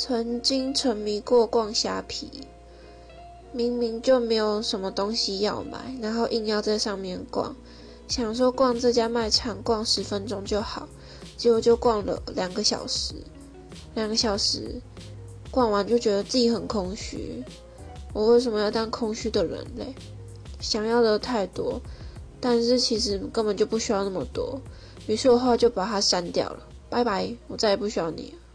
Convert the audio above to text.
曾经沉迷过逛虾皮明明就没有什么东西要买然后硬要在上面逛想说逛这家卖场逛十分钟就好结果就逛了两个小时两个小时逛完就觉得自己很空虚我为什么要当空虚的人类想要的太多但是其实根本就不需要那么多于是的话就把它删掉了拜拜我再也不需要你了。